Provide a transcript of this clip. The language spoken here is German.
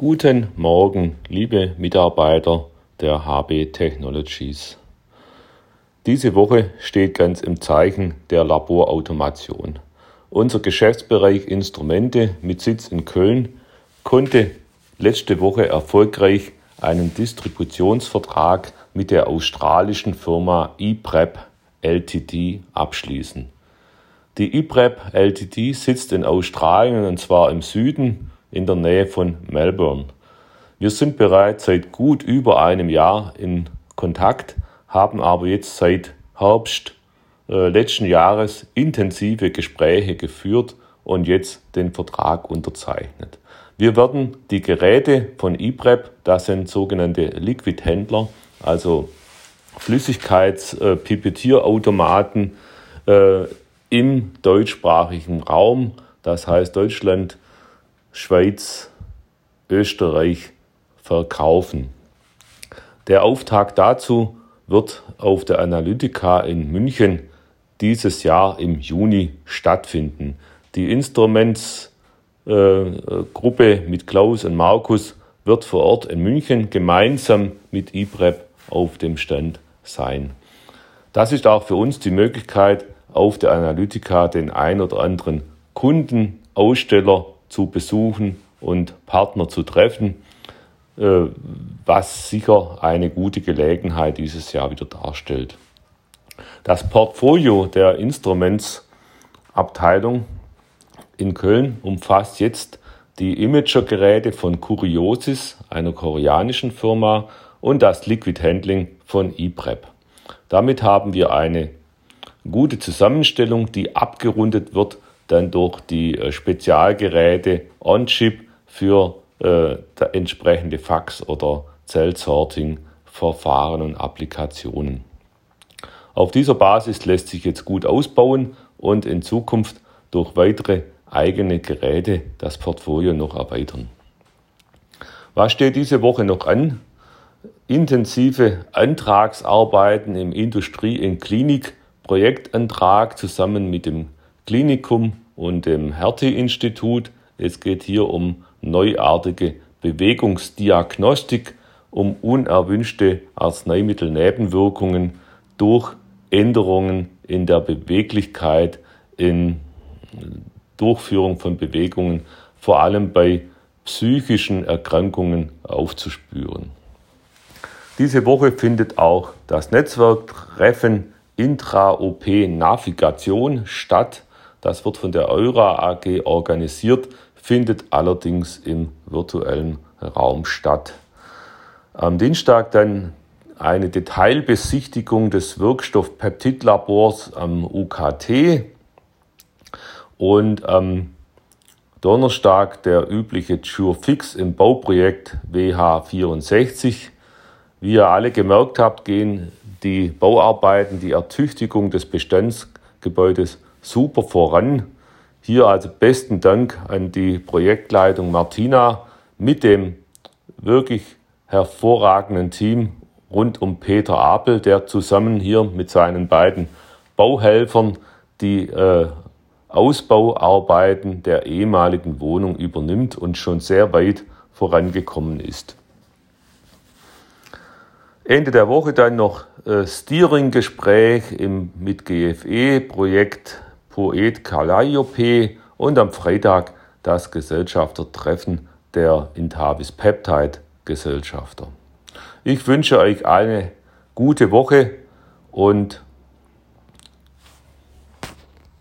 Guten Morgen, liebe Mitarbeiter der HB Technologies. Diese Woche steht ganz im Zeichen der Laborautomation. Unser Geschäftsbereich Instrumente mit Sitz in Köln konnte letzte Woche erfolgreich einen Distributionsvertrag mit der australischen Firma ePrep Ltd abschließen. Die ePrep Ltd sitzt in Australien und zwar im Süden in der Nähe von Melbourne. Wir sind bereits seit gut über einem Jahr in Kontakt, haben aber jetzt seit Herbst äh, letzten Jahres intensive Gespräche geführt und jetzt den Vertrag unterzeichnet. Wir werden die Geräte von ePrep, das sind sogenannte Liquid-Händler, also Flüssigkeitspipettierautomaten äh, im deutschsprachigen Raum, das heißt Deutschland, Schweiz, Österreich, verkaufen. Der Auftakt dazu wird auf der Analytica in München dieses Jahr im Juni stattfinden. Die Instrumentsgruppe äh, mit Klaus und Markus wird vor Ort in München gemeinsam mit IPREP auf dem Stand sein. Das ist auch für uns die Möglichkeit, auf der Analytica den ein oder anderen Kunden, Aussteller zu besuchen und Partner zu treffen, äh, was sicher eine gute Gelegenheit dieses Jahr wieder darstellt. Das Portfolio der Instrumentsabteilung in Köln umfasst jetzt die Imager-Geräte von Curiosis, einer koreanischen Firma, und das Liquid Handling von ePrep. Damit haben wir eine gute Zusammenstellung, die abgerundet wird dann durch die äh, Spezialgeräte on-chip für äh, entsprechende Fax- oder Zellsorting-Verfahren und Applikationen. Auf dieser Basis lässt sich jetzt gut ausbauen und in Zukunft durch weitere eigene Geräte das Portfolio noch erweitern. Was steht diese Woche noch an? Intensive Antragsarbeiten im Industrie- in Klinik-Projektantrag zusammen mit dem Klinikum und dem Hertie-Institut. Es geht hier um neuartige Bewegungsdiagnostik, um unerwünschte Arzneimittelnebenwirkungen durch Änderungen in der Beweglichkeit, in Durchführung von Bewegungen, vor allem bei psychischen Erkrankungen aufzuspüren. Diese Woche findet auch das Netzwerktreffen Intra-OP Navigation statt. Das wird von der Eura AG organisiert, findet allerdings im virtuellen Raum statt. Am Dienstag dann eine Detailbesichtigung des Wirkstoffpeptidlabors am UKT und am Donnerstag der übliche Fix im Bauprojekt WH64. Wie ihr alle gemerkt habt, gehen die Bauarbeiten, die Ertüchtigung des Bestandsgebäudes super voran. Hier also besten Dank an die Projektleitung Martina mit dem wirklich hervorragenden Team rund um Peter Apel, der zusammen hier mit seinen beiden Bauhelfern die äh, Ausbauarbeiten der ehemaligen Wohnung übernimmt und schon sehr weit vorangekommen ist. Ende der Woche dann noch äh, Steering-Gespräch mit GFE, Projekt Poet Calliope und am Freitag das Gesellschaftertreffen der Intavis Peptide Gesellschafter. Ich wünsche euch eine gute Woche und